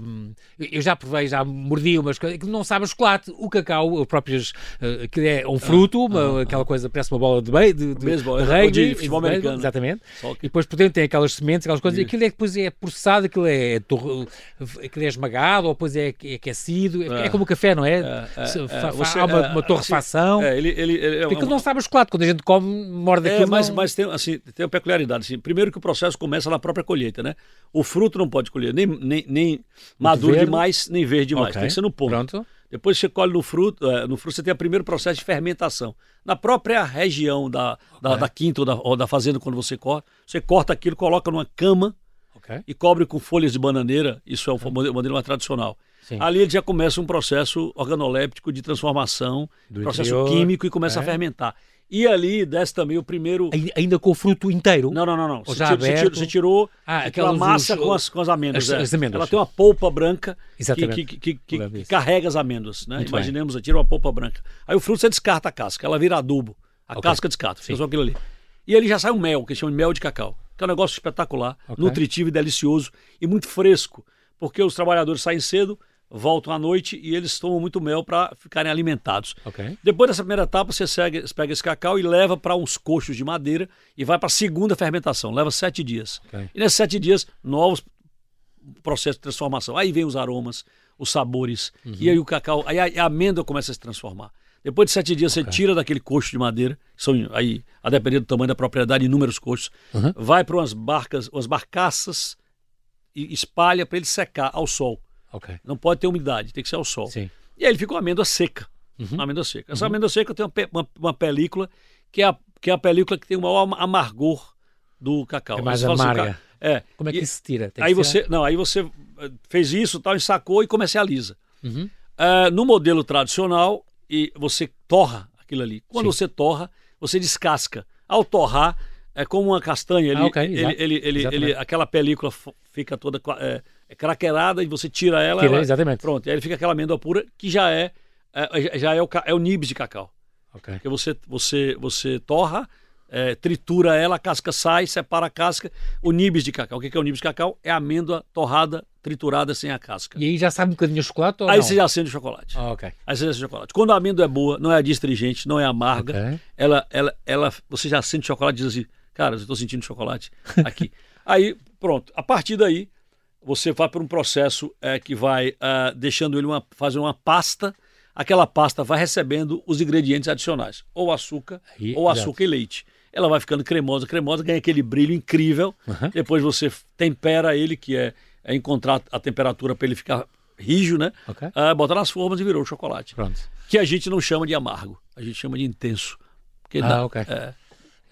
Speaker 1: Um, eu já provei, já mordi umas coisas que não sabe chocolate. O cacau, próprias, uh, que é um fruto, uma, ah, aquela coisa, parece uma bola de bem, de, de,
Speaker 2: Mesmo, de, rugby, de futebol americano.
Speaker 1: Exatamente. E depois por dentro tem aquelas sementes, aquelas coisas. E aquilo é depois é processado, aquilo é, aquilo é esmagado, ou depois é, é aquecido. É, é, como o café, não é? é, é você, há uma, uma torrefação.
Speaker 2: Assim, ele, ele, ele,
Speaker 1: aquilo não sabe chocolate. Quando a gente come, morde aquilo.
Speaker 2: mas,
Speaker 1: não...
Speaker 2: mas tem, assim, tem uma peculiaridade. Assim, primeiro que o processo começa na própria colheita, né? O fruto não pode colher nem, nem, nem maduro verde. demais, nem verde demais. Okay. Tem que ser no ponto. Pronto. Depois você colhe no fruto, é, no fruto você tem o primeiro processo de fermentação. Na própria região da, da, okay. da quinta ou da, ou da, fazenda, quando você corta, você corta aquilo, coloca numa cama okay. e cobre com folhas de bananeira. Isso é o modelo mais tradicional. Sim. Ali ele já começa um processo organoléptico de transformação, Do processo interior, químico e começa é. a fermentar. E ali desce também o primeiro.
Speaker 1: Ainda com o fruto inteiro?
Speaker 2: Não, não, não. não. Você, já tirou, tirou ah, aquela massa os... com, as, com as amêndoas. As, é. as amêndoas. Ela tem uma polpa branca que, que, que, que carrega as amêndoas. Né? Imaginemos, tira uma polpa branca. Aí o fruto você descarta a casca, ela vira adubo. A okay. casca descarta, fica só aquilo ali. E ele já sai um mel, que chama de mel de cacau. Que é um negócio espetacular, okay. nutritivo e delicioso e muito fresco. Porque os trabalhadores saem cedo, voltam à noite e eles tomam muito mel para ficarem alimentados. Okay. Depois dessa primeira etapa, você segue, pega esse cacau e leva para uns coxos de madeira e vai para a segunda fermentação. Leva sete dias. Okay. E nesses sete dias, novos processos de transformação. Aí vem os aromas, os sabores, uhum. e aí o cacau, aí a, a, amêndoa começa a se transformar. Depois de sete dias, okay. você tira daquele coxo de madeira, são aí, a depender do tamanho da propriedade, inúmeros coxos, uhum. vai para umas barcas, umas barcaças e espalha para ele secar ao sol. Okay. Não pode ter umidade, tem que ser ao sol. Sim. E aí ele fica uma amêndoa seca. Uhum. Uma amêndoa seca. Essa uhum. amêndoa seca tem uma, uma, uma, película que é, a, que é a película que tem o maior amargor do cacau.
Speaker 1: É mais assim, amarga.
Speaker 2: É.
Speaker 1: Como é que e, se tira?
Speaker 2: Tem aí você, não, aí você eh, fez isso, tal, ensacou e comercializa. Uhum. Uh, no modelo tradicional, e você torra aquilo ali. Quando Sim. você torra, você descasca. Ao torrar, é como uma castanha. Ele, ah, okay, ele, ele, ele, ele, aquela película fica toda é, é craquelada e você tira ela, tira, ela.
Speaker 1: Exatamente.
Speaker 2: Pronto, aí ele fica aquela amêndoa pura que já é, é já é o, é o nibs de cacau. Okay. Porque você, você, você torra, é, tritura ela, a casca sai, separa a casca. O nibs de cacau. O que é o nibs de cacau? É amêndoa torrada, triturada sem a casca.
Speaker 1: E aí já sabe um bocadinho de chocolate ou
Speaker 2: Aí
Speaker 1: não?
Speaker 2: você já acende o chocolate.
Speaker 1: Ah, ok.
Speaker 2: Aí você já acende o chocolate. Quando a amêndoa é boa, não é adstringente, não é amarga, okay. ela, ela, ela, você já acende o chocolate e diz assim, cara, eu estou sentindo chocolate aqui. aí, pronto. A partir daí, você vai para um processo é, que vai uh, deixando ele uma, fazer uma pasta. Aquela pasta vai recebendo os ingredientes adicionais, ou açúcar, Aí, ou açúcar e leite. Ela vai ficando cremosa, cremosa, ganha aquele brilho incrível. Uhum. Depois você tempera ele, que é, é encontrar a temperatura para ele ficar rijo, né? Okay. Uh, bota nas formas e virou chocolate. Pronto. Que a gente não chama de amargo, a gente chama de intenso.
Speaker 1: Porque ah, dá, ok. É,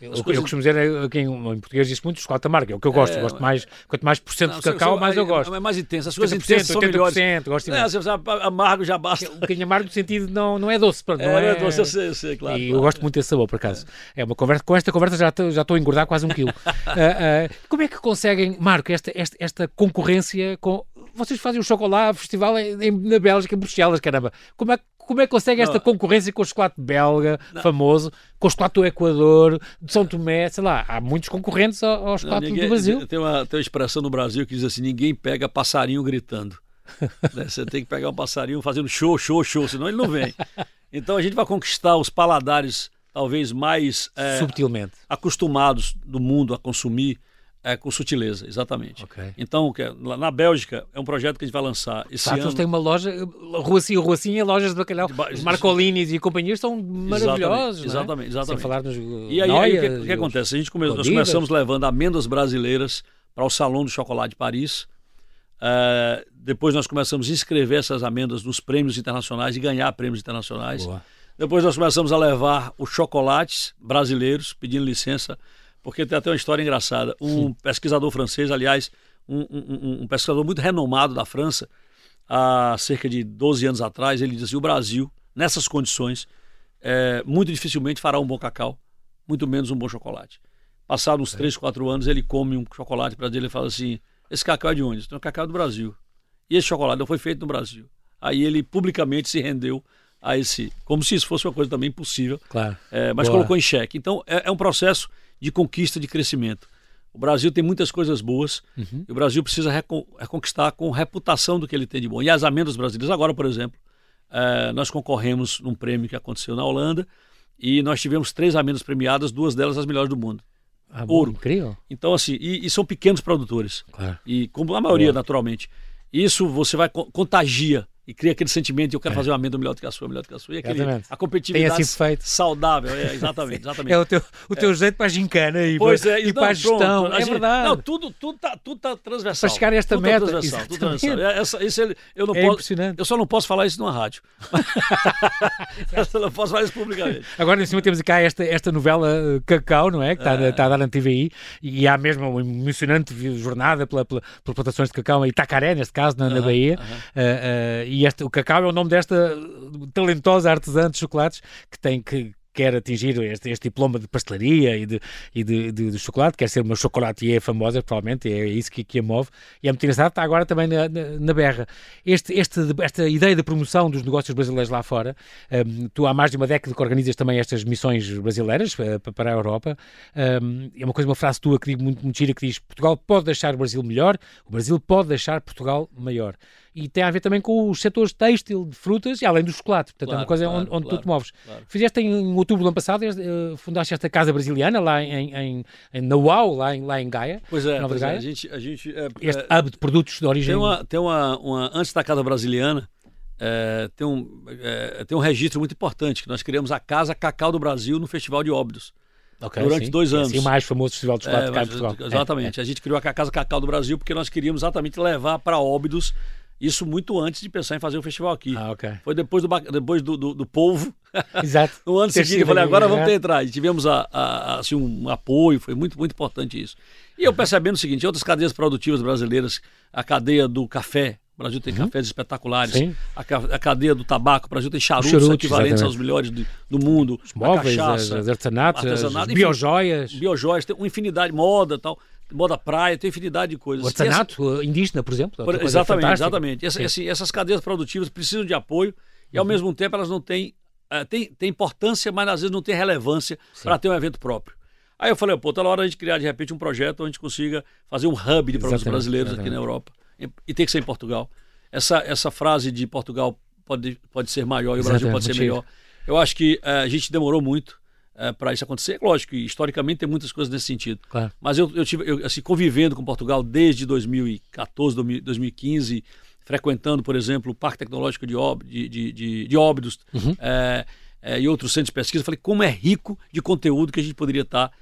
Speaker 1: eu, coisas... eu costumo dizer, é, quem, em português diz muito chocolate amargo, é o que eu gosto. É, gosto mais, quanto mais por cento de cacau, mais eu gosto.
Speaker 2: É mais intenso. As coisas intensas são 80%, melhores.
Speaker 1: Gosto
Speaker 2: é, você sabe, amargo já basta.
Speaker 1: Um bocadinho amargo no sentido não, não é doce. Pronto,
Speaker 2: não é, é doce, eu sei, eu sei, claro.
Speaker 1: E
Speaker 2: claro,
Speaker 1: eu gosto muito desse sabor, por acaso. É. é uma conversa, com esta conversa já, já estou a engordar quase um quilo. uh, uh, como é que conseguem, Marco, esta, esta, esta concorrência com... Vocês fazem o chocolate festival em, na Bélgica, em Bruxelas, caramba. Como é que como é que consegue esta concorrência com o chocolate belga, não. famoso, com o chocolate do Equador, de São Tomé, sei lá, há muitos concorrentes ao, ao chocolate não, ninguém, do Brasil.
Speaker 2: Tem uma, tem uma expressão no Brasil que diz assim, ninguém pega passarinho gritando. né? Você tem que pegar um passarinho fazendo show, show, show, senão ele não vem. Então a gente vai conquistar os paladares talvez mais
Speaker 1: é, subtilmente
Speaker 2: acostumados do mundo a consumir é, com sutileza, exatamente. Okay. Então, na Bélgica, é um projeto que a gente vai lançar esse Satos ano.
Speaker 1: tem uma loja, Rua Sim, Rua Sim, lojas de bacalhau. Os Marcolinis e companhias são maravilhosos.
Speaker 2: Exatamente,
Speaker 1: é?
Speaker 2: exatamente. Sem
Speaker 1: falar nos.
Speaker 2: E aí, aí o que, que acontece? A gente come, nós começamos levando amêndoas brasileiras para o Salão do Chocolate de Paris. Uh, depois nós começamos a inscrever essas amêndoas nos prêmios internacionais e ganhar prêmios internacionais. Boa. Depois nós começamos a levar os chocolates brasileiros, pedindo licença porque tem até uma história engraçada. Um Sim. pesquisador francês, aliás, um, um, um, pesquisador muito renomado da França, há cerca de 12 anos atrás, ele disse o Brasil, nessas condições, é, muito dificilmente fará um bom cacau, muito menos um bom chocolate. Passados uns é. 3, 4 anos, ele come um chocolate para ele e fala assim, esse cacau é de onde? Então, é cacau do Brasil. E esse chocolate não foi feito no Brasil. Aí ele publicamente se rendeu a esse. Como se isso fosse uma coisa também impossível.
Speaker 1: Claro.
Speaker 2: É, mas Boa. colocou em xeque. Então, é, é, um processo de conquista, de crescimento. O Brasil tem muitas coisas boas uhum. e o Brasil precisa recon, reconquistar com reputação do que ele tem de bom. E as amêndoas brasileiras, agora, por exemplo, é, nós concorremos num prêmio que aconteceu na Holanda e nós tivemos três amêndoas premiadas, duas delas as melhores do mundo.
Speaker 1: Ah, Ouro. Incrível.
Speaker 2: Então, assim, e, e, são pequenos produtores.
Speaker 1: Claro.
Speaker 2: E como a maioria, Boa. naturalmente. Isso você vai contagia e cria aquele sentimento de eu quero é. fazer uma amêndoa melhor do que a sua, melhor do que a sua. E aquele, a competitividade
Speaker 1: Tem feito.
Speaker 2: saudável, é, exatamente, exatamente.
Speaker 1: É o teu, o teu é. jeito para a gincana e,
Speaker 2: pois
Speaker 1: para,
Speaker 2: é, e
Speaker 1: não, para a gestão.
Speaker 2: Pronto,
Speaker 1: é
Speaker 2: gente,
Speaker 1: verdade.
Speaker 2: Não, tudo, tudo, tá, tudo tá transversal.
Speaker 1: Para chegar a esta
Speaker 2: tudo
Speaker 1: meta.
Speaker 2: Tá transversal, tudo transversal. É, essa, isso eu não
Speaker 1: é
Speaker 2: posso,
Speaker 1: impressionante.
Speaker 2: Eu só não posso falar isso numa rádio. eu não posso falar isso publicamente.
Speaker 1: Agora, em cima, temos cá esta, esta novela uh, Cacau, não é? Que está, está a dar na TVI e há mesmo uma emocionante jornada pela, pela, pelas plantações de cacau em Itacaré, neste caso, na, na Bahia. Uh -huh. uh, e este, o cacau é o nome desta talentosa artesã de chocolates que tem que quer atingir este, este, diploma de pastelaria e, de, e de, de, de, chocolate, quer ser uma chocolatier famosa, provavelmente, é isso que, que a move, e é muito engraçado, está agora também na, na, na berra. Este, este, esta ideia de promoção dos negócios brasileiros lá fora, um, tu há mais de uma década que organizas também estas missões brasileiras uh, para a Europa, um, é uma coisa, uma frase tua que digo muito, muito gira, que diz, Portugal pode deixar o Brasil melhor, o Brasil pode deixar Portugal maior e tem a ver também com os setores têxtil, de frutas e além do chocolate. Portanto, claro, é uma coisa claro, onde, onde claro, tu te moves. Fizeste em outubro do ano passado, uh, fundaste esta casa brasiliana lá em, em, em na UAU, lá em, lá em Gaia.
Speaker 2: Pois é,
Speaker 1: Nova
Speaker 2: pois
Speaker 1: Gaia.
Speaker 2: É, a gente. A gente é,
Speaker 1: este é, hub de produtos de origem.
Speaker 2: Tem uma, tem uma, uma antes da casa brasiliana. É, tem, um, é, tem um registro muito importante que nós criamos a Casa Cacau do Brasil no Festival de Óbidos. Okay, durante
Speaker 1: sim.
Speaker 2: dois anos.
Speaker 1: Sim, o mais famoso festival de chocolate
Speaker 2: é,
Speaker 1: de Portugal.
Speaker 2: Exatamente. A gente criou a Casa Cacau do Brasil porque nós queríamos exatamente levar para Óbidos isso muito antes de pensar em fazer o festival aqui.
Speaker 1: Ah, okay.
Speaker 2: Foi depois do, depois do, do, do polvo.
Speaker 1: Exato.
Speaker 2: no ano seguinte, eu falei, agora vamos ter entrar. E tivemos a, a, assim, um apoio, foi muito, muito importante isso. E eu percebendo o seguinte, outras cadeias produtivas brasileiras, a cadeia do café, o Brasil tem uhum. cafés espetaculares. A, a, cadeia do tabaco, o Brasil tem charutos, equivalentes exatamente. aos melhores do, do mundo.
Speaker 1: Os móveis, cachaça, as artesanatos, as biojoias.
Speaker 2: Biojoias, tem uma infinidade, moda tal moda praia, tem infinidade de coisas.
Speaker 1: O artesanato essa... indígena, por exemplo.
Speaker 2: Por, exatamente, exatamente. Essa, assim, essas cadeias produtivas precisam de apoio e, ao uhum. mesmo tempo, elas não têm, uh, têm, têm importância, mas às vezes não têm relevância para ter um evento próprio. Aí eu falei, pô, tá na hora de criar de repente um projeto onde a gente consiga fazer um hub de produtos brasileiros exatamente. aqui na Europa. E tem que ser em Portugal. Essa, essa frase de Portugal pode, pode ser maior e o Brasil pode ser melhor. Eu acho que uh, a gente demorou muito é, para isso acontecer. Lógico historicamente tem muitas coisas nesse sentido.
Speaker 1: Claro.
Speaker 2: Mas eu, eu tive, eu, assim, convivendo com Portugal desde 2014, 2015, frequentando, por exemplo, o Parque Tecnológico de, Ob, de, de, de, de Óbidos uhum. é, é, e outros centros de pesquisa, falei como é rico de conteúdo que a gente poderia estar. Tá,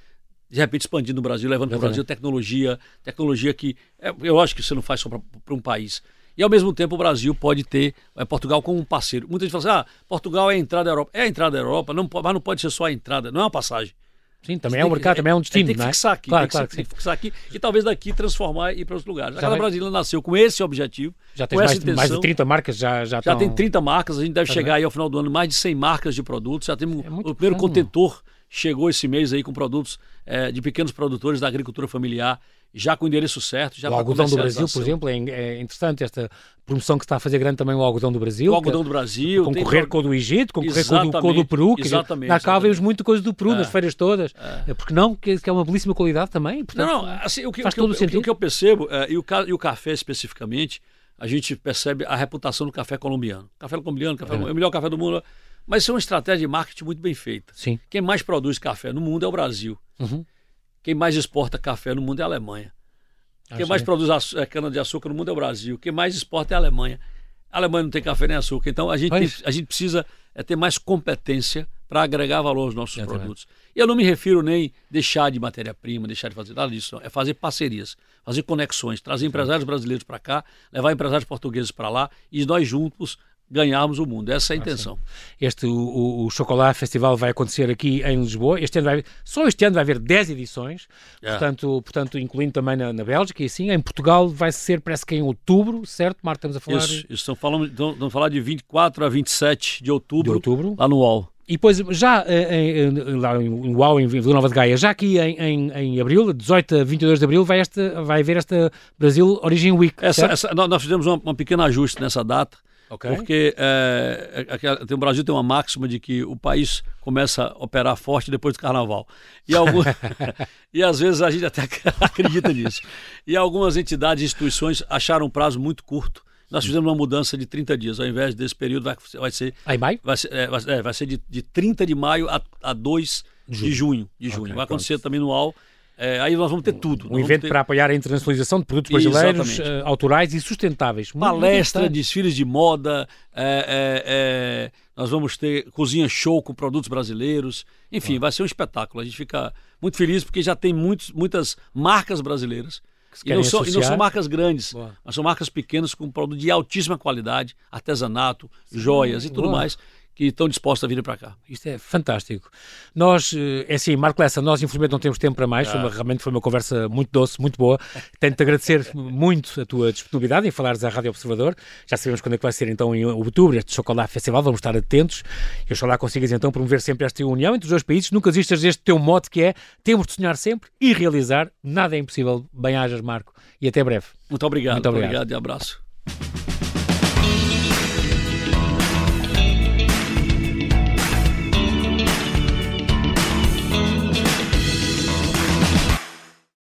Speaker 2: de repente expandindo no Brasil, levando para o Brasil tecnologia, tecnologia que é, eu acho que você não faz só para um país. E ao mesmo tempo o Brasil pode ter é, Portugal como um parceiro. Muita gente fala assim: ah, Portugal é a entrada da Europa. É a entrada da Europa, não, mas não pode ser só a entrada, não é uma passagem.
Speaker 1: Sim, também é um mercado, também é um destino.
Speaker 2: Tem que
Speaker 1: né?
Speaker 2: fixar aqui,
Speaker 1: claro,
Speaker 2: tem,
Speaker 1: claro
Speaker 2: que, tem que fixar aqui e talvez daqui transformar e ir para outros lugares. A Casa Brasileira nasceu com esse objetivo.
Speaker 1: Já tem
Speaker 2: mais,
Speaker 1: intenção, mais de 30 marcas, já Já,
Speaker 2: já tem 30 marcas, a gente deve tá chegar aí ao final do ano mais de 100 marcas de produtos. Já temos é o primeiro contentor chegou esse mês aí com produtos é, de pequenos produtores da agricultura familiar já com o endereço certo. Já
Speaker 1: o algodão do Brasil, por exemplo, é, é, interessante esta promoção que está a fazer grande também o algodão do Brasil.
Speaker 2: O algodão do Brasil.
Speaker 1: Concorrer tem... com o do Egito, concorrer com o, do, com o do Peru. Que exatamente. Na cá vemos muita coisa do Peru, é, nas feiras todas. É. Porque não? Que, que, é uma belíssima qualidade também. Portanto,
Speaker 2: não, não, assim, o que,
Speaker 1: faz
Speaker 2: o que,
Speaker 1: todo
Speaker 2: o,
Speaker 1: sentido.
Speaker 2: O que eu percebo, é, e, o, e o café especificamente, a gente percebe a reputação do café colombiano. Café colombiano, café, é. é o melhor café do mundo. Mas isso é uma estratégia de marketing muito bem feita.
Speaker 1: Sim.
Speaker 2: Quem mais produz café no mundo é o Brasil.
Speaker 1: Uhum.
Speaker 2: Quem mais exporta café no mundo é a Alemanha. Quem mais produz é, cana-de-açúcar no mundo é o Brasil. Quem mais exporta é a Alemanha. A Alemanha não tem café nem açúcar. Então a gente, tem, a gente precisa é, ter mais competência para agregar valor aos nossos produtos. E eu não me refiro nem deixar de matéria-prima, deixar de fazer nada disso. Não. É fazer parcerias, fazer conexões, trazer empresários brasileiros para cá, levar empresários portugueses para lá e nós juntos ganharmos o mundo. Essa é a ah, intenção.
Speaker 1: Ah, este, o, o Chocolate Festival vai acontecer aqui em Lisboa. Este ano vai, só este ano vai haver 10 edições, é. portanto, portanto, incluindo também na, na Bélgica e assim. Em Portugal vai ser, parece que em outubro, certo, Marco? Estamos a falar...
Speaker 2: Isso, isso estão, falando, estão, estão a falar de 24 a 27 de outubro,
Speaker 1: de outubro.
Speaker 2: lá no UOL.
Speaker 1: E depois, já eh, em, lá em UAU, em Vila Nova de Gaia, já aqui em, em, em abril, 18 a 22 de abril, vai, esta, vai haver esta Brasil Origin Week.
Speaker 2: Essa, essa, nós fizemos um, um pequeno ajuste nessa data, Okay. Porque é, é, o Brasil tem uma máxima de que o país começa a operar forte depois do carnaval. E, algum... e às vezes a gente até acredita nisso. E algumas entidades e instituições acharam um prazo muito curto. Nós fizemos uma mudança de 30 dias. Ao invés desse período, vai, vai ser.
Speaker 1: Aí maio?
Speaker 2: Vai ser, é, vai, é, vai ser de, de 30 de maio a, a 2 de junho. De junho. Okay, vai acontecer pronto. também no AL é, aí nós vamos ter tudo.
Speaker 1: Um evento
Speaker 2: ter...
Speaker 1: para apoiar a internacionalização de produtos brasileiros, uh, autorais e sustentáveis.
Speaker 2: Palestra, desfiles de moda, é, nós vamos ter cozinha show com produtos brasileiros. Enfim, ah. vai ser um espetáculo. A gente fica muito feliz porque já tem muitos, muitas marcas brasileiras. E não, são, e não, são, marcas grandes, Boa. mas são marcas pequenas com produto de altíssima qualidade, artesanato, Sim, joias e tudo Boa. mais que estão dispostos a vir para cá.
Speaker 1: Isto é fantástico. Nós, eh, é assim, Marco Lessa, nós infelizmente não temos tempo para mais, ah. foi uma, realmente foi uma conversa muito doce, muito boa. Tenho-te agradecer muito a tua disponibilidade em falares à Rádio Observador. Já sabemos quando é que vai ser então em outubro este Chocolate Festival, vamos estar atentos e oxalá consigas então promover sempre esta união entre os dois países. Nunca existas deste teu mote que é temos de sonhar sempre e realizar. Nada é impossível. Bem-ajas, Marco, e até breve.
Speaker 2: Muito obrigado. Muito obrigado. Obrigado e abraço.